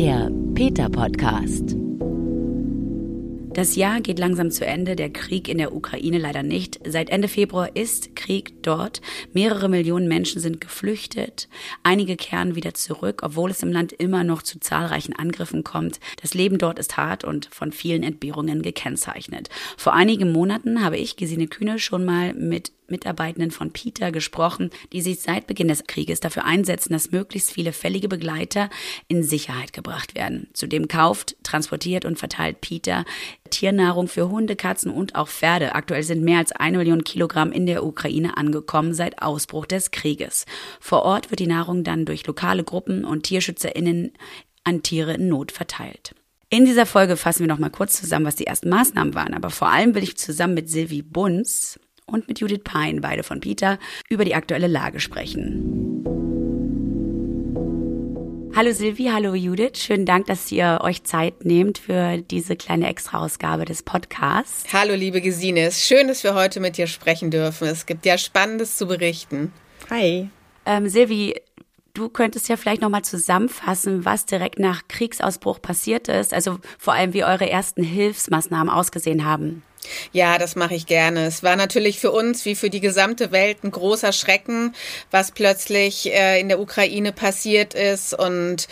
Der Peter Podcast. Das Jahr geht langsam zu Ende, der Krieg in der Ukraine leider nicht. Seit Ende Februar ist Krieg dort. Mehrere Millionen Menschen sind geflüchtet. Einige kehren wieder zurück, obwohl es im Land immer noch zu zahlreichen Angriffen kommt. Das Leben dort ist hart und von vielen Entbehrungen gekennzeichnet. Vor einigen Monaten habe ich, Gesine Kühne, schon mal mit Mitarbeitenden von Peter gesprochen, die sich seit Beginn des Krieges dafür einsetzen, dass möglichst viele fällige Begleiter in Sicherheit gebracht werden. Zudem kauft, transportiert und verteilt Peter Tiernahrung für Hunde, Katzen und auch Pferde. Aktuell sind mehr als eine Million Kilogramm in der Ukraine angekommen seit Ausbruch des Krieges. Vor Ort wird die Nahrung dann durch lokale Gruppen und TierschützerInnen an Tiere in Not verteilt. In dieser Folge fassen wir noch mal kurz zusammen, was die ersten Maßnahmen waren. Aber vor allem will ich zusammen mit Silvi Bunz und mit Judith Pein, beide von Peter, über die aktuelle Lage sprechen. Hallo Silvi, hallo Judith. Schönen Dank, dass ihr euch Zeit nehmt für diese kleine Extra-Ausgabe des Podcasts. Hallo liebe Gesine, es ist schön, dass wir heute mit dir sprechen dürfen. Es gibt ja Spannendes zu berichten. Hi. Ähm, Silvi, du könntest ja vielleicht nochmal zusammenfassen, was direkt nach Kriegsausbruch passiert ist, also vor allem wie eure ersten Hilfsmaßnahmen ausgesehen haben. Ja, das mache ich gerne. Es war natürlich für uns wie für die gesamte Welt ein großer Schrecken, was plötzlich äh, in der Ukraine passiert ist und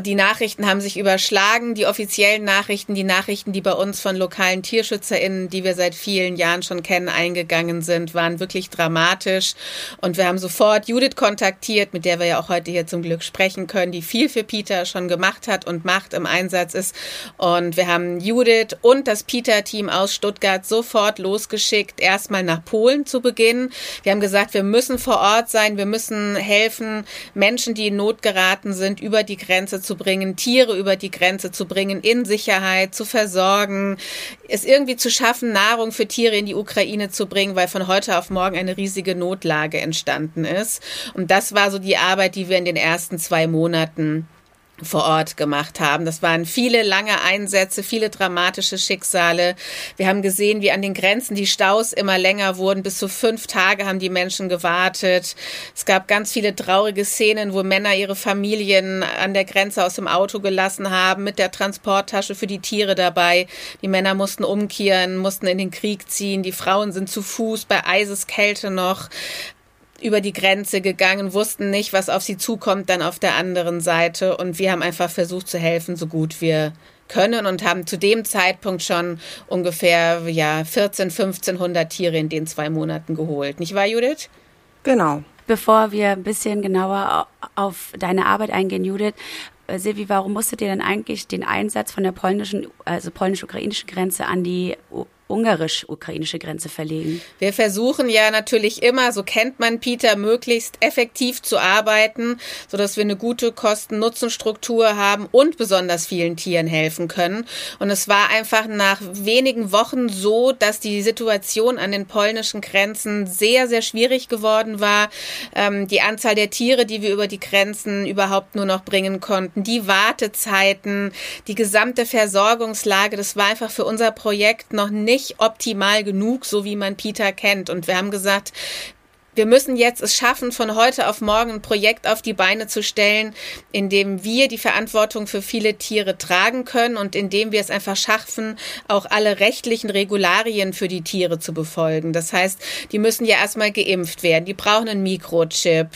die Nachrichten haben sich überschlagen, die offiziellen Nachrichten, die Nachrichten, die bei uns von lokalen TierschützerInnen, die wir seit vielen Jahren schon kennen, eingegangen sind, waren wirklich dramatisch. Und wir haben sofort Judith kontaktiert, mit der wir ja auch heute hier zum Glück sprechen können, die viel für Peter schon gemacht hat und macht, im Einsatz ist. Und wir haben Judith und das Peter-Team aus Stuttgart sofort losgeschickt, erstmal nach Polen zu beginnen. Wir haben gesagt, wir müssen vor Ort sein, wir müssen helfen, Menschen, die in Not geraten sind, über die Grenze zu bringen, Tiere über die Grenze zu bringen, in Sicherheit zu versorgen, es irgendwie zu schaffen, Nahrung für Tiere in die Ukraine zu bringen, weil von heute auf morgen eine riesige Notlage entstanden ist. Und das war so die Arbeit, die wir in den ersten zwei Monaten vor Ort gemacht haben. Das waren viele lange Einsätze, viele dramatische Schicksale. Wir haben gesehen, wie an den Grenzen die Staus immer länger wurden. Bis zu fünf Tage haben die Menschen gewartet. Es gab ganz viele traurige Szenen, wo Männer ihre Familien an der Grenze aus dem Auto gelassen haben, mit der Transporttasche für die Tiere dabei. Die Männer mussten umkehren, mussten in den Krieg ziehen. Die Frauen sind zu Fuß bei Eiseskälte noch über die Grenze gegangen, wussten nicht, was auf sie zukommt dann auf der anderen Seite. Und wir haben einfach versucht zu helfen, so gut wir können und haben zu dem Zeitpunkt schon ungefähr ja 14, 1500 Tiere in den zwei Monaten geholt. Nicht wahr, Judith? Genau. Bevor wir ein bisschen genauer auf deine Arbeit eingehen, Judith, äh, Silvi, warum musstet ihr denn eigentlich den Einsatz von der polnischen, also polnisch-ukrainischen Grenze an die ungarisch-ukrainische Grenze verlegen. Wir versuchen ja natürlich immer, so kennt man Peter, möglichst effektiv zu arbeiten, so dass wir eine gute Kosten-Nutzen-Struktur haben und besonders vielen Tieren helfen können. Und es war einfach nach wenigen Wochen so, dass die Situation an den polnischen Grenzen sehr, sehr schwierig geworden war. Ähm, die Anzahl der Tiere, die wir über die Grenzen überhaupt nur noch bringen konnten, die Wartezeiten, die gesamte Versorgungslage, das war einfach für unser Projekt noch nicht nicht optimal genug, so wie man Peter kennt. Und wir haben gesagt, wir müssen jetzt es schaffen, von heute auf morgen ein Projekt auf die Beine zu stellen, in dem wir die Verantwortung für viele Tiere tragen können und in dem wir es einfach schaffen, auch alle rechtlichen Regularien für die Tiere zu befolgen. Das heißt, die müssen ja erstmal geimpft werden, die brauchen einen Mikrochip,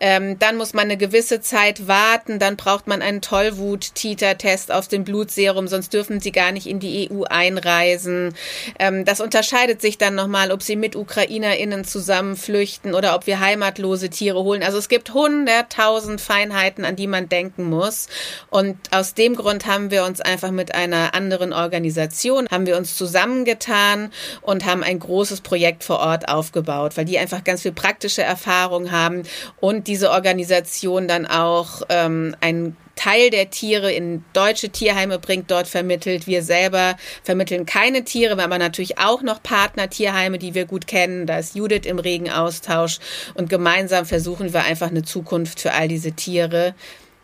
ähm, dann muss man eine gewisse Zeit warten, dann braucht man einen Tollwut-Titer-Test auf dem Blutserum, sonst dürfen sie gar nicht in die EU einreisen. Ähm, das unterscheidet sich dann nochmal, ob sie mit UkrainerInnen zusammenflüchten flüchten oder ob wir heimatlose Tiere holen. Also es gibt hunderttausend Feinheiten, an die man denken muss. Und aus dem Grund haben wir uns einfach mit einer anderen Organisation, haben wir uns zusammengetan und haben ein großes Projekt vor Ort aufgebaut, weil die einfach ganz viel praktische Erfahrung haben und diese Organisation dann auch ähm, ein Teil der Tiere in deutsche Tierheime bringt, dort vermittelt. Wir selber vermitteln keine Tiere, wir haben natürlich auch noch Partner-Tierheime, die wir gut kennen. Da ist Judith im regen Austausch und gemeinsam versuchen wir einfach eine Zukunft für all diese Tiere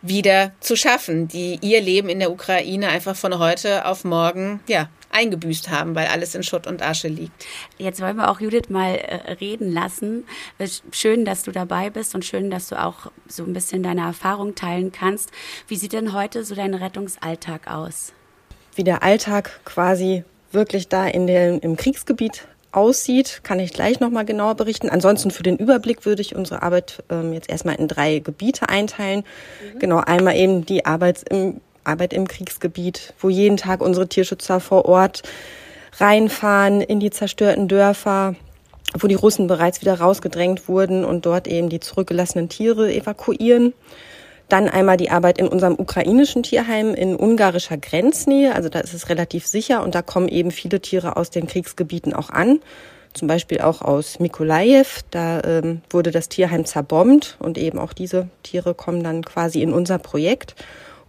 wieder zu schaffen, die ihr Leben in der Ukraine einfach von heute auf morgen, ja, eingebüßt haben, weil alles in Schutt und Asche liegt. Jetzt wollen wir auch Judith mal äh, reden lassen. Schön, dass du dabei bist und schön, dass du auch so ein bisschen deine Erfahrung teilen kannst. Wie sieht denn heute so dein Rettungsalltag aus? Wie der Alltag quasi wirklich da in dem, im Kriegsgebiet aussieht, kann ich gleich nochmal genauer berichten. Ansonsten für den Überblick würde ich unsere Arbeit ähm, jetzt erstmal in drei Gebiete einteilen. Mhm. Genau, einmal eben die Arbeit im, Arbeit im Kriegsgebiet, wo jeden Tag unsere Tierschützer vor Ort reinfahren in die zerstörten Dörfer, wo die Russen bereits wieder rausgedrängt wurden und dort eben die zurückgelassenen Tiere evakuieren. Dann einmal die Arbeit in unserem ukrainischen Tierheim in ungarischer Grenznähe. Also da ist es relativ sicher und da kommen eben viele Tiere aus den Kriegsgebieten auch an. Zum Beispiel auch aus Mikolajew. Da ähm, wurde das Tierheim zerbombt und eben auch diese Tiere kommen dann quasi in unser Projekt.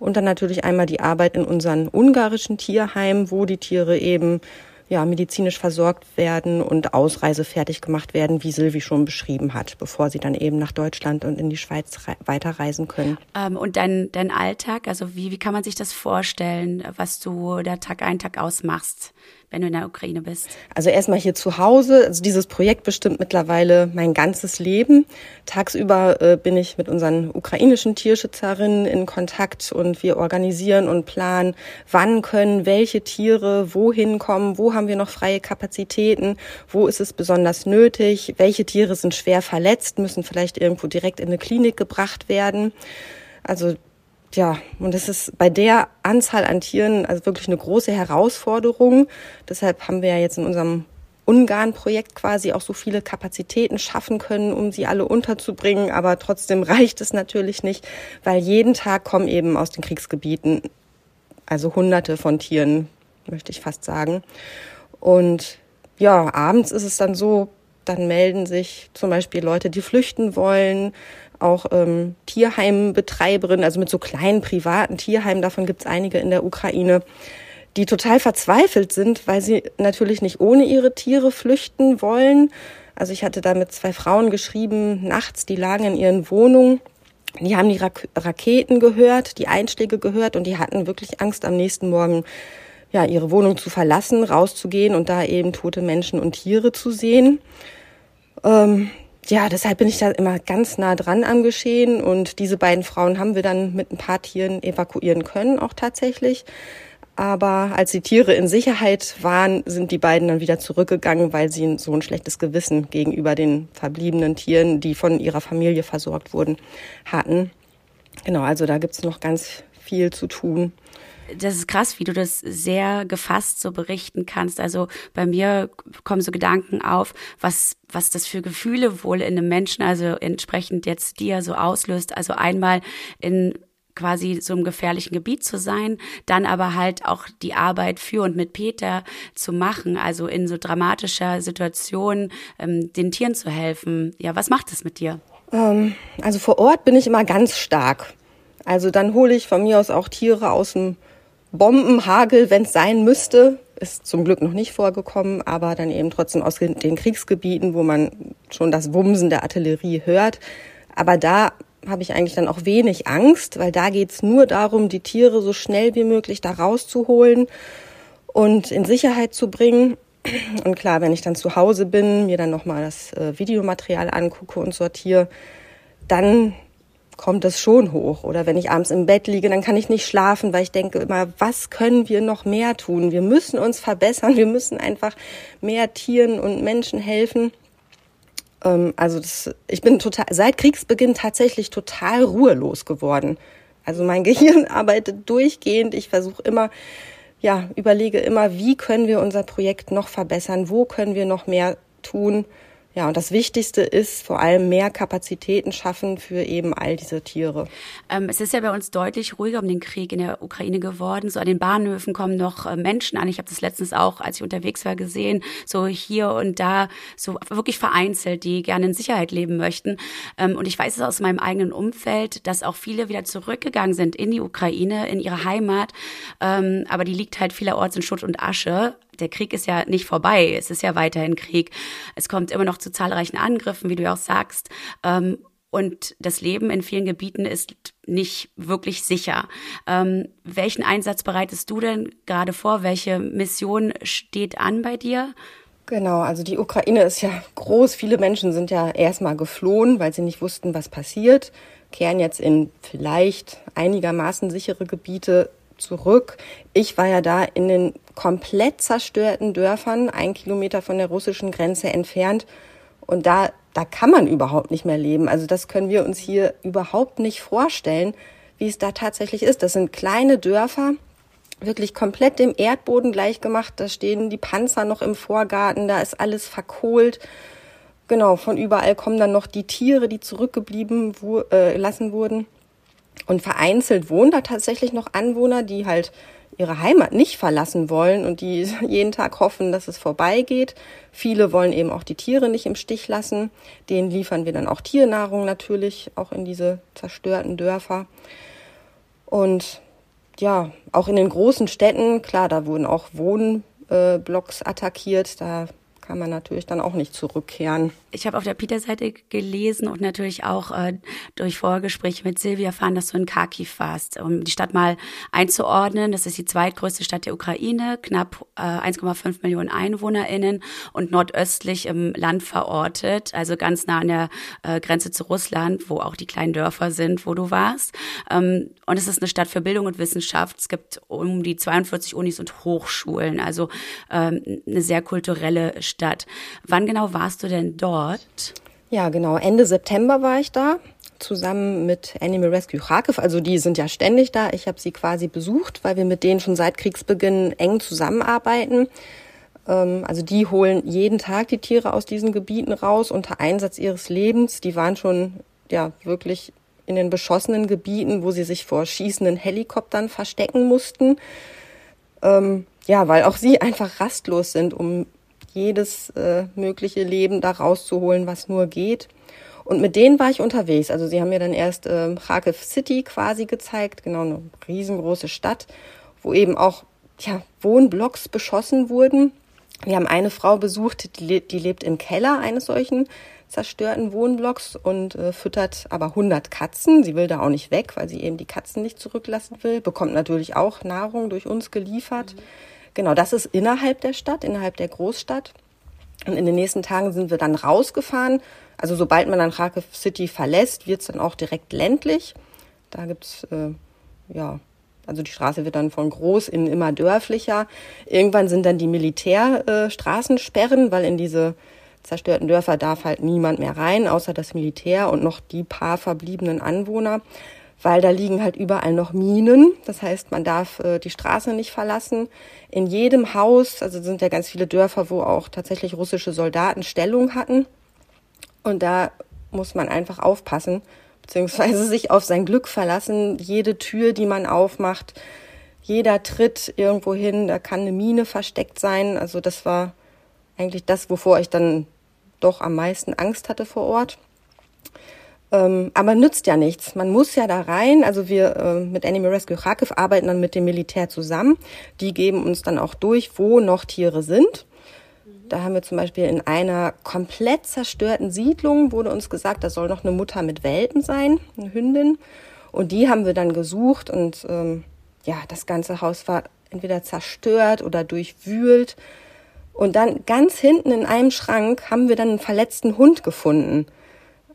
Und dann natürlich einmal die Arbeit in unseren ungarischen Tierheimen, wo die Tiere eben ja, medizinisch versorgt werden und ausreisefertig gemacht werden, wie Silvi schon beschrieben hat, bevor sie dann eben nach Deutschland und in die Schweiz weiterreisen können. Ähm, und dein, dein Alltag, also wie, wie kann man sich das vorstellen, was du da Tag ein, Tag aus machst? Wenn du in der Ukraine bist? Also erstmal hier zu Hause. Also dieses Projekt bestimmt mittlerweile mein ganzes Leben. Tagsüber äh, bin ich mit unseren ukrainischen Tierschützerinnen in Kontakt und wir organisieren und planen, wann können welche Tiere wohin kommen, wo haben wir noch freie Kapazitäten, wo ist es besonders nötig, welche Tiere sind schwer verletzt, müssen vielleicht irgendwo direkt in eine Klinik gebracht werden. Also ja, und das ist bei der Anzahl an Tieren also wirklich eine große Herausforderung. Deshalb haben wir ja jetzt in unserem Ungarn-Projekt quasi auch so viele Kapazitäten schaffen können, um sie alle unterzubringen. Aber trotzdem reicht es natürlich nicht, weil jeden Tag kommen eben aus den Kriegsgebieten, also hunderte von Tieren, möchte ich fast sagen. Und ja, abends ist es dann so, dann melden sich zum Beispiel Leute, die flüchten wollen, auch ähm, Tierheimbetreiberinnen, also mit so kleinen privaten Tierheimen, davon gibt es einige in der Ukraine, die total verzweifelt sind, weil sie natürlich nicht ohne ihre Tiere flüchten wollen. Also ich hatte da mit zwei Frauen geschrieben, nachts, die lagen in ihren Wohnungen. Die haben die Rak Raketen gehört, die Einschläge gehört und die hatten wirklich Angst, am nächsten Morgen ja, ihre Wohnung zu verlassen, rauszugehen und da eben tote Menschen und Tiere zu sehen. Ähm, ja, deshalb bin ich da immer ganz nah dran am Geschehen und diese beiden Frauen haben wir dann mit ein paar Tieren evakuieren können, auch tatsächlich. Aber als die Tiere in Sicherheit waren, sind die beiden dann wieder zurückgegangen, weil sie so ein schlechtes Gewissen gegenüber den verbliebenen Tieren, die von ihrer Familie versorgt wurden, hatten. Genau, also da gibt's noch ganz viel zu tun das ist krass, wie du das sehr gefasst so berichten kannst. Also bei mir kommen so Gedanken auf, was, was das für Gefühle wohl in einem Menschen, also entsprechend jetzt dir so auslöst. Also einmal in quasi so einem gefährlichen Gebiet zu sein, dann aber halt auch die Arbeit für und mit Peter zu machen, also in so dramatischer Situation ähm, den Tieren zu helfen. Ja, was macht das mit dir? Ähm, also vor Ort bin ich immer ganz stark. Also dann hole ich von mir aus auch Tiere aus dem Bombenhagel, wenn es sein müsste. Ist zum Glück noch nicht vorgekommen, aber dann eben trotzdem aus den Kriegsgebieten, wo man schon das Wumsen der Artillerie hört. Aber da habe ich eigentlich dann auch wenig Angst, weil da geht's nur darum, die Tiere so schnell wie möglich da rauszuholen und in Sicherheit zu bringen. Und klar, wenn ich dann zu Hause bin, mir dann nochmal das äh, Videomaterial angucke und sortiere, dann kommt das schon hoch. Oder wenn ich abends im Bett liege, dann kann ich nicht schlafen, weil ich denke immer, was können wir noch mehr tun? Wir müssen uns verbessern, wir müssen einfach mehr Tieren und Menschen helfen. Ähm, also das, ich bin total, seit Kriegsbeginn tatsächlich total ruhelos geworden. Also mein Gehirn arbeitet durchgehend. Ich versuche immer, ja, überlege immer, wie können wir unser Projekt noch verbessern? Wo können wir noch mehr tun? Ja, und das Wichtigste ist vor allem mehr Kapazitäten schaffen für eben all diese Tiere. Ähm, es ist ja bei uns deutlich ruhiger um den Krieg in der Ukraine geworden. So an den Bahnhöfen kommen noch äh, Menschen an. Ich habe das letztens auch, als ich unterwegs war, gesehen. So hier und da, so wirklich vereinzelt, die gerne in Sicherheit leben möchten. Ähm, und ich weiß es aus meinem eigenen Umfeld, dass auch viele wieder zurückgegangen sind in die Ukraine, in ihre Heimat. Ähm, aber die liegt halt vielerorts in Schutt und Asche der Krieg ist ja nicht vorbei. Es ist ja weiterhin Krieg. Es kommt immer noch zu zahlreichen Angriffen, wie du ja auch sagst. Ähm, und das Leben in vielen Gebieten ist nicht wirklich sicher. Ähm, welchen Einsatz bereitest du denn gerade vor? Welche Mission steht an bei dir? Genau, also die Ukraine ist ja groß. Viele Menschen sind ja erstmal geflohen, weil sie nicht wussten, was passiert, kehren jetzt in vielleicht einigermaßen sichere Gebiete zurück. Ich war ja da in den komplett zerstörten Dörfern, ein Kilometer von der russischen Grenze entfernt. Und da, da kann man überhaupt nicht mehr leben. Also das können wir uns hier überhaupt nicht vorstellen, wie es da tatsächlich ist. Das sind kleine Dörfer, wirklich komplett dem Erdboden gleichgemacht. Da stehen die Panzer noch im Vorgarten, da ist alles verkohlt. Genau, von überall kommen dann noch die Tiere, die zurückgeblieben wo, äh, lassen wurden. Und vereinzelt wohnen da tatsächlich noch Anwohner, die halt ihre Heimat nicht verlassen wollen und die jeden Tag hoffen, dass es vorbeigeht. Viele wollen eben auch die Tiere nicht im Stich lassen. Denen liefern wir dann auch Tiernahrung natürlich, auch in diese zerstörten Dörfer. Und ja, auch in den großen Städten, klar, da wurden auch Wohnblocks attackiert. Da kann man natürlich dann auch nicht zurückkehren. Ich habe auf der Peter-Seite gelesen und natürlich auch äh, durch Vorgespräche mit Silvia erfahren, dass du in Kharkiv warst. Um die Stadt mal einzuordnen, das ist die zweitgrößte Stadt der Ukraine, knapp äh, 1,5 Millionen EinwohnerInnen und nordöstlich im Land verortet, also ganz nah an der äh, Grenze zu Russland, wo auch die kleinen Dörfer sind, wo du warst. Ähm, und es ist eine Stadt für Bildung und Wissenschaft. Es gibt um die 42 Unis und Hochschulen, also ähm, eine sehr kulturelle Stadt Stadt. Wann genau warst du denn dort? Ja, genau. Ende September war ich da zusammen mit Animal Rescue Kharkiv. Also die sind ja ständig da. Ich habe sie quasi besucht, weil wir mit denen schon seit Kriegsbeginn eng zusammenarbeiten. Ähm, also die holen jeden Tag die Tiere aus diesen Gebieten raus unter Einsatz ihres Lebens. Die waren schon ja wirklich in den beschossenen Gebieten, wo sie sich vor schießenden Helikoptern verstecken mussten. Ähm, ja, weil auch sie einfach rastlos sind, um jedes äh, mögliche Leben da rauszuholen, was nur geht. Und mit denen war ich unterwegs. Also sie haben mir dann erst äh, Kharkiv City quasi gezeigt, genau eine riesengroße Stadt, wo eben auch ja, Wohnblocks beschossen wurden. Wir haben eine Frau besucht, die, die lebt im Keller eines solchen zerstörten Wohnblocks und äh, füttert aber 100 Katzen. Sie will da auch nicht weg, weil sie eben die Katzen nicht zurücklassen will. Bekommt natürlich auch Nahrung durch uns geliefert. Mhm. Genau, das ist innerhalb der Stadt, innerhalb der Großstadt. Und in den nächsten Tagen sind wir dann rausgefahren. Also sobald man dann Kharkiv City verlässt, wird es dann auch direkt ländlich. Da gibt's äh, ja, also die Straße wird dann von groß in immer dörflicher. Irgendwann sind dann die Militärstraßensperren, äh, weil in diese zerstörten Dörfer darf halt niemand mehr rein, außer das Militär und noch die paar verbliebenen Anwohner weil da liegen halt überall noch Minen. Das heißt, man darf äh, die Straße nicht verlassen. In jedem Haus, also sind ja ganz viele Dörfer, wo auch tatsächlich russische Soldaten Stellung hatten. Und da muss man einfach aufpassen, beziehungsweise sich auf sein Glück verlassen. Jede Tür, die man aufmacht, jeder Tritt irgendwo hin, da kann eine Mine versteckt sein. Also das war eigentlich das, wovor ich dann doch am meisten Angst hatte vor Ort. Ähm, aber nützt ja nichts. Man muss ja da rein. Also wir äh, mit Animal Rescue Kharkiv arbeiten dann mit dem Militär zusammen. Die geben uns dann auch durch, wo noch Tiere sind. Da haben wir zum Beispiel in einer komplett zerstörten Siedlung wurde uns gesagt, da soll noch eine Mutter mit Welpen sein, eine Hündin. Und die haben wir dann gesucht und ähm, ja, das ganze Haus war entweder zerstört oder durchwühlt. Und dann ganz hinten in einem Schrank haben wir dann einen verletzten Hund gefunden.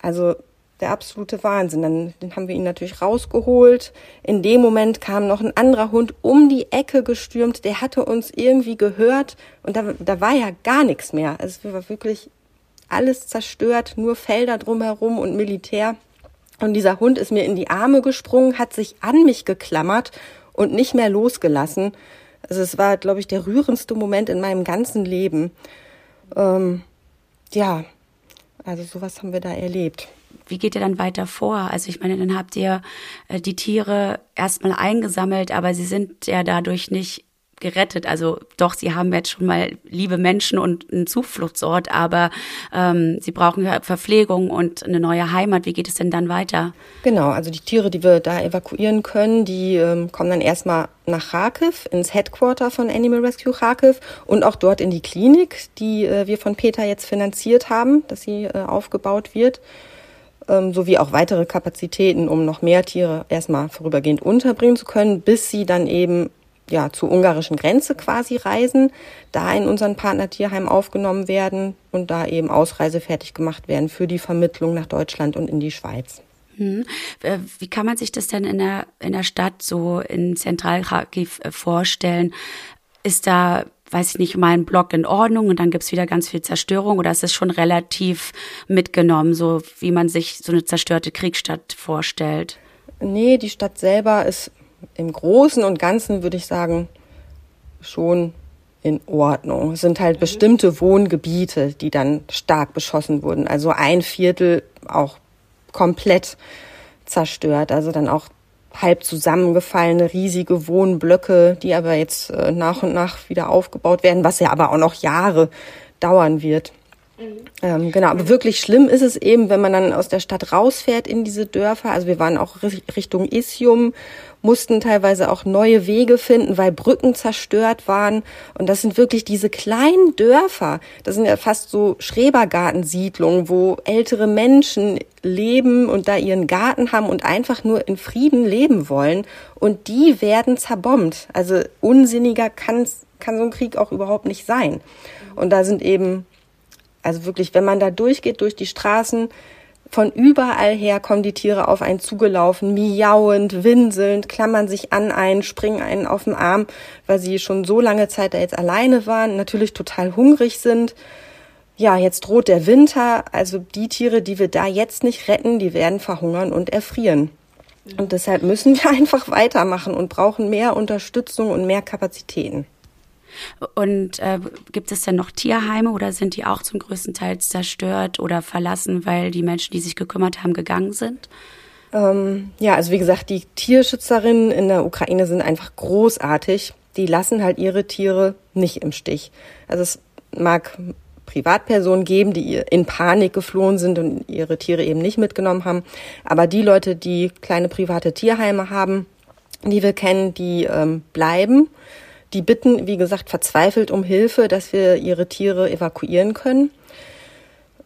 Also der absolute Wahnsinn. Dann, dann haben wir ihn natürlich rausgeholt. In dem Moment kam noch ein anderer Hund um die Ecke gestürmt. Der hatte uns irgendwie gehört und da, da war ja gar nichts mehr. Also es war wirklich alles zerstört, nur Felder drumherum und Militär. Und dieser Hund ist mir in die Arme gesprungen, hat sich an mich geklammert und nicht mehr losgelassen. Also es war, glaube ich, der rührendste Moment in meinem ganzen Leben. Ähm, ja, also sowas haben wir da erlebt wie geht ihr dann weiter vor? Also ich meine, dann habt ihr äh, die Tiere erstmal eingesammelt, aber sie sind ja dadurch nicht gerettet. Also doch, sie haben jetzt schon mal liebe Menschen und einen Zufluchtsort, aber ähm, sie brauchen ja Verpflegung und eine neue Heimat. Wie geht es denn dann weiter? Genau, also die Tiere, die wir da evakuieren können, die ähm, kommen dann erstmal nach Kharkiv, ins Headquarter von Animal Rescue Kharkiv und auch dort in die Klinik, die äh, wir von Peter jetzt finanziert haben, dass sie äh, aufgebaut wird. Ähm, sowie auch weitere Kapazitäten, um noch mehr Tiere erstmal vorübergehend unterbringen zu können, bis sie dann eben ja, zur ungarischen Grenze quasi reisen, da in unseren Partnertierheim aufgenommen werden und da eben ausreisefertig gemacht werden für die Vermittlung nach Deutschland und in die Schweiz. Hm. Äh, wie kann man sich das denn in der, in der Stadt so in Zentralkharkiv äh, vorstellen? Ist da, weiß ich nicht, ein Block in Ordnung und dann gibt's wieder ganz viel Zerstörung oder ist es schon relativ mitgenommen, so wie man sich so eine zerstörte Kriegsstadt vorstellt? Nee, die Stadt selber ist im Großen und Ganzen, würde ich sagen, schon in Ordnung. Es sind halt bestimmte Wohngebiete, die dann stark beschossen wurden. Also ein Viertel auch komplett zerstört. Also dann auch halb zusammengefallene riesige Wohnblöcke, die aber jetzt äh, nach und nach wieder aufgebaut werden, was ja aber auch noch Jahre dauern wird. Ähm, genau, aber wirklich schlimm ist es eben, wenn man dann aus der Stadt rausfährt in diese Dörfer. Also wir waren auch Richtung Isium mussten teilweise auch neue Wege finden, weil Brücken zerstört waren. Und das sind wirklich diese kleinen Dörfer. Das sind ja fast so Schrebergartensiedlungen, wo ältere Menschen leben und da ihren Garten haben und einfach nur in Frieden leben wollen. Und die werden zerbombt. Also unsinniger kann, kann so ein Krieg auch überhaupt nicht sein. Und da sind eben, also wirklich, wenn man da durchgeht durch die Straßen, von überall her kommen die Tiere auf einen zugelaufen, miauend, winselnd, klammern sich an einen, springen einen auf den Arm, weil sie schon so lange Zeit da jetzt alleine waren, natürlich total hungrig sind. Ja, jetzt droht der Winter, also die Tiere, die wir da jetzt nicht retten, die werden verhungern und erfrieren. Und deshalb müssen wir einfach weitermachen und brauchen mehr Unterstützung und mehr Kapazitäten. Und äh, gibt es denn noch Tierheime oder sind die auch zum größten Teil zerstört oder verlassen, weil die Menschen, die sich gekümmert haben, gegangen sind? Ähm, ja, also wie gesagt, die Tierschützerinnen in der Ukraine sind einfach großartig. Die lassen halt ihre Tiere nicht im Stich. Also es mag Privatpersonen geben, die in Panik geflohen sind und ihre Tiere eben nicht mitgenommen haben. Aber die Leute, die kleine private Tierheime haben, die wir kennen, die ähm, bleiben die bitten, wie gesagt, verzweifelt um Hilfe, dass wir ihre Tiere evakuieren können.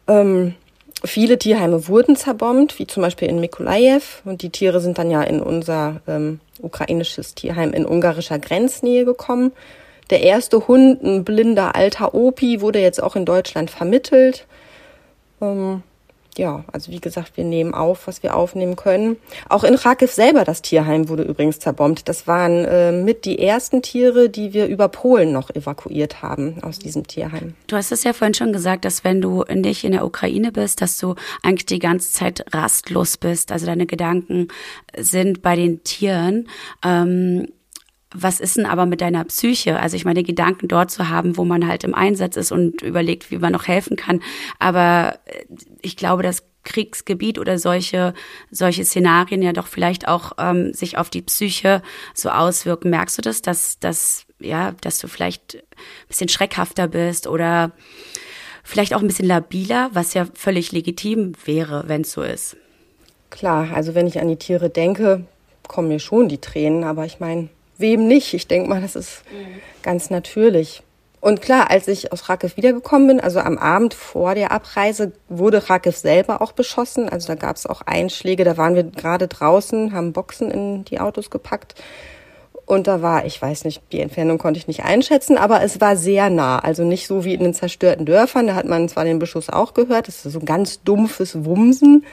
Ähm, viele Tierheime wurden zerbombt, wie zum Beispiel in Mikolajew. Und die Tiere sind dann ja in unser ähm, ukrainisches Tierheim in ungarischer Grenznähe gekommen. Der erste Hund, ein blinder alter Opi, wurde jetzt auch in Deutschland vermittelt. Ähm, ja, also wie gesagt, wir nehmen auf, was wir aufnehmen können. Auch in Kharkiv selber, das Tierheim wurde übrigens zerbombt. Das waren äh, mit die ersten Tiere, die wir über Polen noch evakuiert haben aus diesem Tierheim. Du hast es ja vorhin schon gesagt, dass wenn du nicht in der Ukraine bist, dass du eigentlich die ganze Zeit rastlos bist. Also deine Gedanken sind bei den Tieren. Ähm, was ist denn aber mit deiner Psyche? Also ich meine, Gedanken dort zu haben, wo man halt im Einsatz ist und überlegt, wie man noch helfen kann. Aber äh, ich glaube, das Kriegsgebiet oder solche, solche Szenarien ja doch vielleicht auch ähm, sich auf die Psyche so auswirken. Merkst du das, dass, dass, ja, dass du vielleicht ein bisschen schreckhafter bist oder vielleicht auch ein bisschen labiler, was ja völlig legitim wäre, wenn es so ist? Klar, also wenn ich an die Tiere denke, kommen mir schon die Tränen, aber ich meine, wem nicht? Ich denke mal, das ist mhm. ganz natürlich. Und klar, als ich aus Rakiv wiedergekommen bin, also am Abend vor der Abreise, wurde Rakiv selber auch beschossen. Also da gab es auch Einschläge. Da waren wir gerade draußen, haben Boxen in die Autos gepackt. Und da war, ich weiß nicht, die Entfernung konnte ich nicht einschätzen, aber es war sehr nah. Also nicht so wie in den zerstörten Dörfern. Da hat man zwar den Beschuss auch gehört. Das ist so ein ganz dumpfes Wumsen.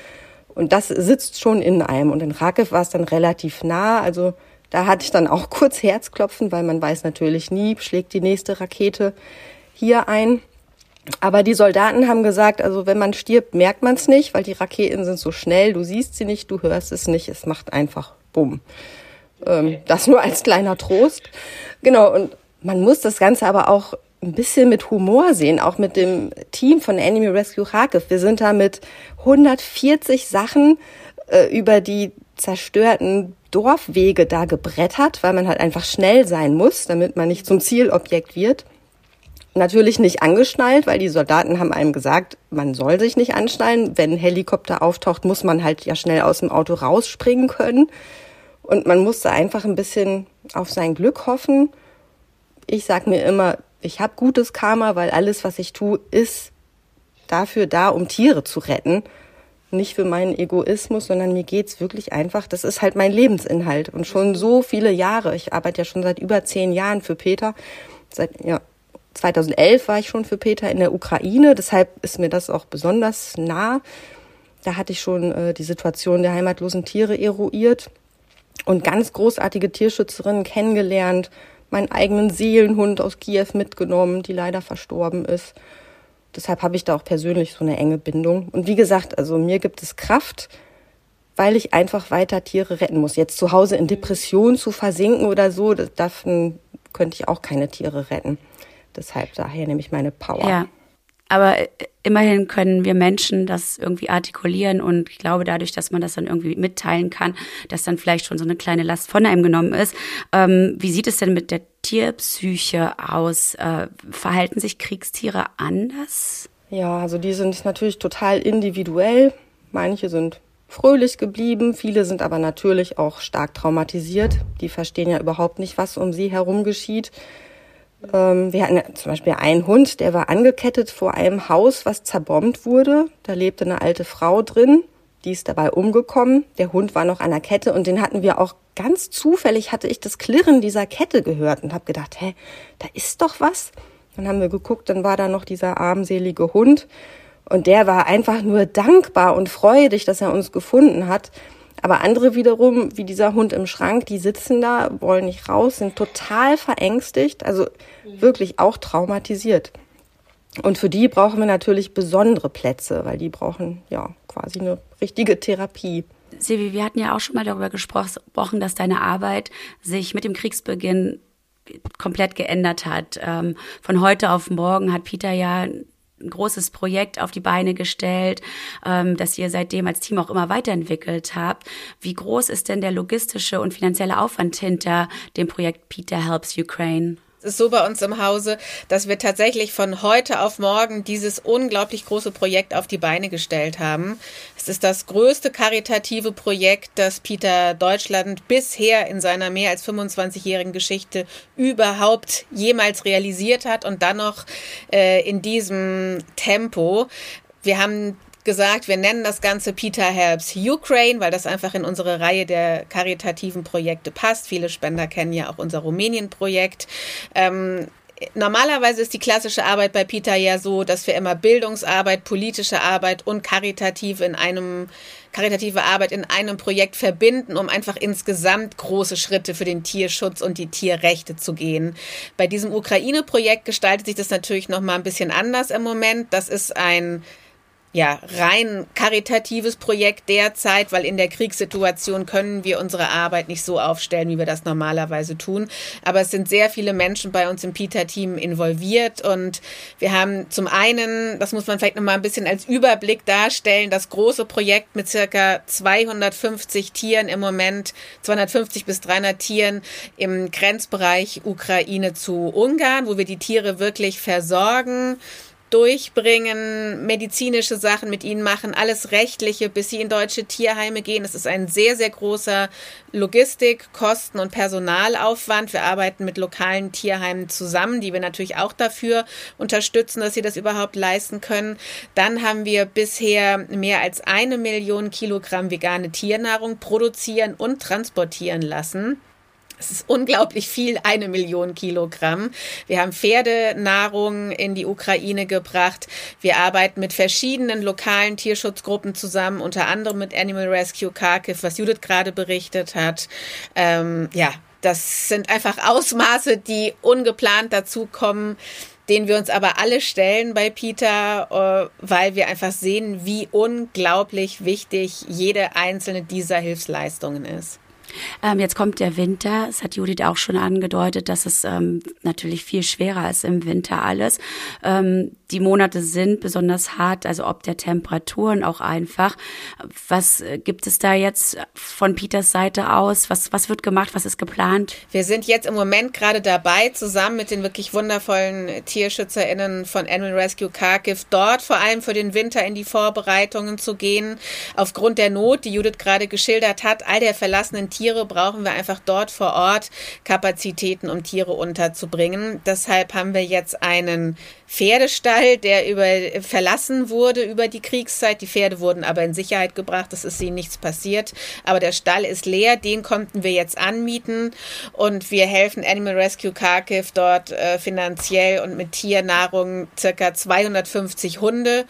Und das sitzt schon in einem. Und in Rakiv war es dann relativ nah. Also da hatte ich dann auch kurz Herzklopfen, weil man weiß natürlich nie, schlägt die nächste Rakete hier ein. Aber die Soldaten haben gesagt, also wenn man stirbt, merkt man es nicht, weil die Raketen sind so schnell, du siehst sie nicht, du hörst es nicht, es macht einfach Bumm. Ähm, das nur als kleiner Trost. Genau, und man muss das Ganze aber auch ein bisschen mit Humor sehen, auch mit dem Team von Enemy Rescue Kharkiv. Wir sind da mit 140 Sachen äh, über die zerstörten Dorfwege da gebrettert, weil man halt einfach schnell sein muss, damit man nicht zum Zielobjekt wird. Natürlich nicht angeschnallt, weil die Soldaten haben einem gesagt, man soll sich nicht anschnallen. Wenn ein Helikopter auftaucht, muss man halt ja schnell aus dem Auto rausspringen können. Und man musste einfach ein bisschen auf sein Glück hoffen. Ich sag mir immer, ich habe gutes Karma, weil alles, was ich tue, ist dafür da, um Tiere zu retten. Nicht für meinen Egoismus, sondern mir geht's wirklich einfach, das ist halt mein Lebensinhalt. Und schon so viele Jahre, ich arbeite ja schon seit über zehn Jahren für Peter, seit ja, 2011 war ich schon für Peter in der Ukraine, deshalb ist mir das auch besonders nah. Da hatte ich schon äh, die Situation der heimatlosen Tiere eruiert und ganz großartige Tierschützerinnen kennengelernt, meinen eigenen Seelenhund aus Kiew mitgenommen, die leider verstorben ist. Deshalb habe ich da auch persönlich so eine enge Bindung. Und wie gesagt, also mir gibt es Kraft, weil ich einfach weiter Tiere retten muss. Jetzt zu Hause in Depression zu versinken oder so, davon könnte ich auch keine Tiere retten. Deshalb daher nehme ich meine Power. Ja. Aber immerhin können wir Menschen das irgendwie artikulieren und ich glaube dadurch, dass man das dann irgendwie mitteilen kann, dass dann vielleicht schon so eine kleine Last von einem genommen ist. Ähm, wie sieht es denn mit der Tierpsyche aus? Äh, verhalten sich Kriegstiere anders? Ja, also die sind natürlich total individuell. Manche sind fröhlich geblieben, viele sind aber natürlich auch stark traumatisiert. Die verstehen ja überhaupt nicht, was um sie herum geschieht. Ähm, wir hatten zum Beispiel einen Hund, der war angekettet vor einem Haus, was zerbombt wurde. Da lebte eine alte Frau drin, die ist dabei umgekommen. Der Hund war noch an der Kette und den hatten wir auch ganz zufällig, hatte ich das Klirren dieser Kette gehört und habe gedacht, hä, da ist doch was. Dann haben wir geguckt, dann war da noch dieser armselige Hund und der war einfach nur dankbar und freudig, dass er uns gefunden hat. Aber andere wiederum, wie dieser Hund im Schrank, die sitzen da, wollen nicht raus, sind total verängstigt, also wirklich auch traumatisiert. Und für die brauchen wir natürlich besondere Plätze, weil die brauchen ja quasi eine richtige Therapie. Silvi, wir hatten ja auch schon mal darüber gesprochen, dass deine Arbeit sich mit dem Kriegsbeginn komplett geändert hat. Ähm, von heute auf morgen hat Peter ja ein großes Projekt auf die Beine gestellt, ähm, das ihr seitdem als Team auch immer weiterentwickelt habt. Wie groß ist denn der logistische und finanzielle Aufwand hinter dem Projekt Peter Helps Ukraine? Es ist so bei uns im Hause, dass wir tatsächlich von heute auf morgen dieses unglaublich große Projekt auf die Beine gestellt haben. Es ist das größte karitative Projekt, das Peter Deutschland bisher in seiner mehr als 25-jährigen Geschichte überhaupt jemals realisiert hat und dann noch äh, in diesem Tempo. Wir haben gesagt, wir nennen das Ganze Peter Helps Ukraine, weil das einfach in unsere Reihe der karitativen Projekte passt. Viele Spender kennen ja auch unser Rumänien-Projekt. Ähm, Normalerweise ist die klassische Arbeit bei Peter ja so, dass wir immer Bildungsarbeit, politische Arbeit und karitative in einem karitative Arbeit in einem Projekt verbinden, um einfach insgesamt große Schritte für den Tierschutz und die Tierrechte zu gehen. Bei diesem Ukraine-Projekt gestaltet sich das natürlich noch mal ein bisschen anders im Moment. Das ist ein ja, rein karitatives Projekt derzeit, weil in der Kriegssituation können wir unsere Arbeit nicht so aufstellen, wie wir das normalerweise tun. Aber es sind sehr viele Menschen bei uns im PITA-Team involviert und wir haben zum einen, das muss man vielleicht nochmal ein bisschen als Überblick darstellen, das große Projekt mit circa 250 Tieren im Moment, 250 bis 300 Tieren im Grenzbereich Ukraine zu Ungarn, wo wir die Tiere wirklich versorgen durchbringen, medizinische Sachen mit ihnen machen, alles Rechtliche, bis sie in deutsche Tierheime gehen. Es ist ein sehr, sehr großer Logistik-, Kosten- und Personalaufwand. Wir arbeiten mit lokalen Tierheimen zusammen, die wir natürlich auch dafür unterstützen, dass sie das überhaupt leisten können. Dann haben wir bisher mehr als eine Million Kilogramm vegane Tiernahrung produzieren und transportieren lassen. Es ist unglaublich viel, eine Million Kilogramm. Wir haben Pferdenahrung in die Ukraine gebracht. Wir arbeiten mit verschiedenen lokalen Tierschutzgruppen zusammen, unter anderem mit Animal Rescue Kharkiv, was Judith gerade berichtet hat. Ähm, ja, das sind einfach Ausmaße, die ungeplant dazukommen den wir uns aber alle stellen bei Peter, äh, weil wir einfach sehen, wie unglaublich wichtig jede einzelne dieser Hilfsleistungen ist. Ähm, jetzt kommt der Winter. Es hat Judith auch schon angedeutet, dass es ähm, natürlich viel schwerer ist im Winter alles. Ähm, die Monate sind besonders hart, also ob der Temperaturen auch einfach. Was äh, gibt es da jetzt von Peters Seite aus? Was, was wird gemacht? Was ist geplant? Wir sind jetzt im Moment gerade dabei, zusammen mit den wirklich wundervollen TierschützerInnen von Animal Rescue Kharkiv, dort vor allem für den Winter in die Vorbereitungen zu gehen. Aufgrund der Not, die Judith gerade geschildert hat, all der verlassenen Tiere brauchen wir einfach dort vor Ort Kapazitäten, um Tiere unterzubringen. Deshalb haben wir jetzt einen Pferdestall, der über, verlassen wurde über die Kriegszeit. Die Pferde wurden aber in Sicherheit gebracht, es ist ihnen nichts passiert. Aber der Stall ist leer, den konnten wir jetzt anmieten und wir helfen Animal Rescue Kharkiv dort äh, finanziell und mit Tiernahrung circa 250 Hunde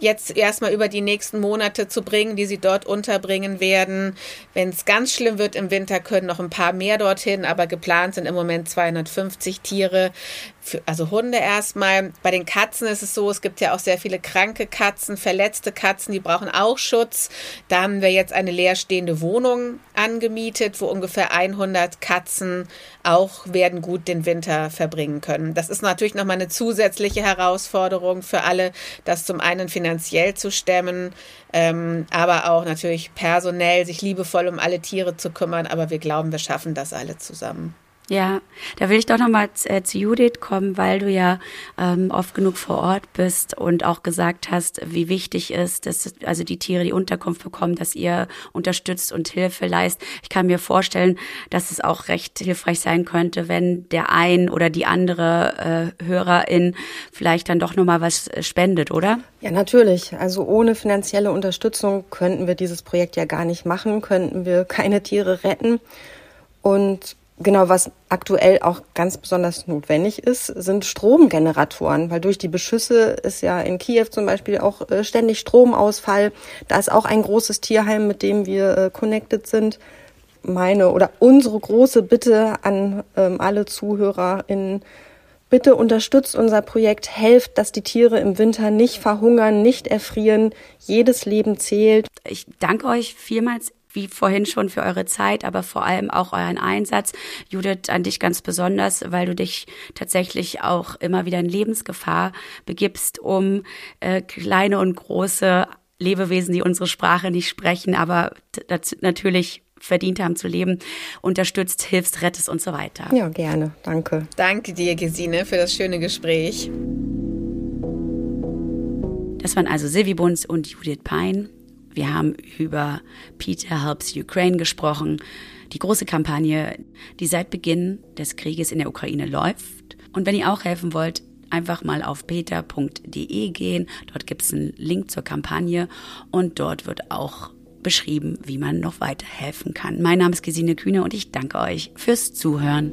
jetzt erstmal über die nächsten Monate zu bringen, die sie dort unterbringen werden. Wenn es ganz schlimm wird im Winter, können noch ein paar mehr dorthin, aber geplant sind im Moment 250 Tiere, für, also Hunde erstmal. Bei den Katzen ist es so, es gibt ja auch sehr viele kranke Katzen, verletzte Katzen, die brauchen auch Schutz. Da haben wir jetzt eine leerstehende Wohnung angemietet, wo ungefähr 100 Katzen auch werden gut den Winter verbringen können. Das ist natürlich nochmal eine zusätzliche Herausforderung für alle, das zum einen finanziell zu stemmen, ähm, aber auch natürlich personell sich liebevoll um alle Tiere zu kümmern. Aber wir glauben, wir schaffen das alle zusammen. Ja, da will ich doch nochmal äh, zu Judith kommen, weil du ja ähm, oft genug vor Ort bist und auch gesagt hast, wie wichtig ist, dass also die Tiere die Unterkunft bekommen, dass ihr unterstützt und Hilfe leistet. Ich kann mir vorstellen, dass es auch recht hilfreich sein könnte, wenn der ein oder die andere äh, Hörerin vielleicht dann doch nochmal was äh, spendet, oder? Ja, natürlich. Also ohne finanzielle Unterstützung könnten wir dieses Projekt ja gar nicht machen, könnten wir keine Tiere retten. Und Genau, was aktuell auch ganz besonders notwendig ist, sind Stromgeneratoren, weil durch die Beschüsse ist ja in Kiew zum Beispiel auch äh, ständig Stromausfall. Da ist auch ein großes Tierheim, mit dem wir äh, connected sind. Meine oder unsere große Bitte an ähm, alle ZuhörerInnen, bitte unterstützt unser Projekt, helft, dass die Tiere im Winter nicht verhungern, nicht erfrieren. Jedes Leben zählt. Ich danke euch vielmals wie vorhin schon für eure Zeit, aber vor allem auch euren Einsatz. Judith, an dich ganz besonders, weil du dich tatsächlich auch immer wieder in Lebensgefahr begibst, um äh, kleine und große Lebewesen, die unsere Sprache nicht sprechen, aber natürlich verdient haben zu leben, unterstützt, hilfst, rettest und so weiter. Ja, gerne. Danke. Danke dir, Gesine, für das schöne Gespräch. Das waren also Silvi Bunz und Judith Pein. Wir haben über Peter Helps Ukraine gesprochen, die große Kampagne, die seit Beginn des Krieges in der Ukraine läuft. Und wenn ihr auch helfen wollt, einfach mal auf peter.de gehen. Dort gibt es einen Link zur Kampagne und dort wird auch beschrieben, wie man noch weiter helfen kann. Mein Name ist Gesine Kühne und ich danke euch fürs Zuhören.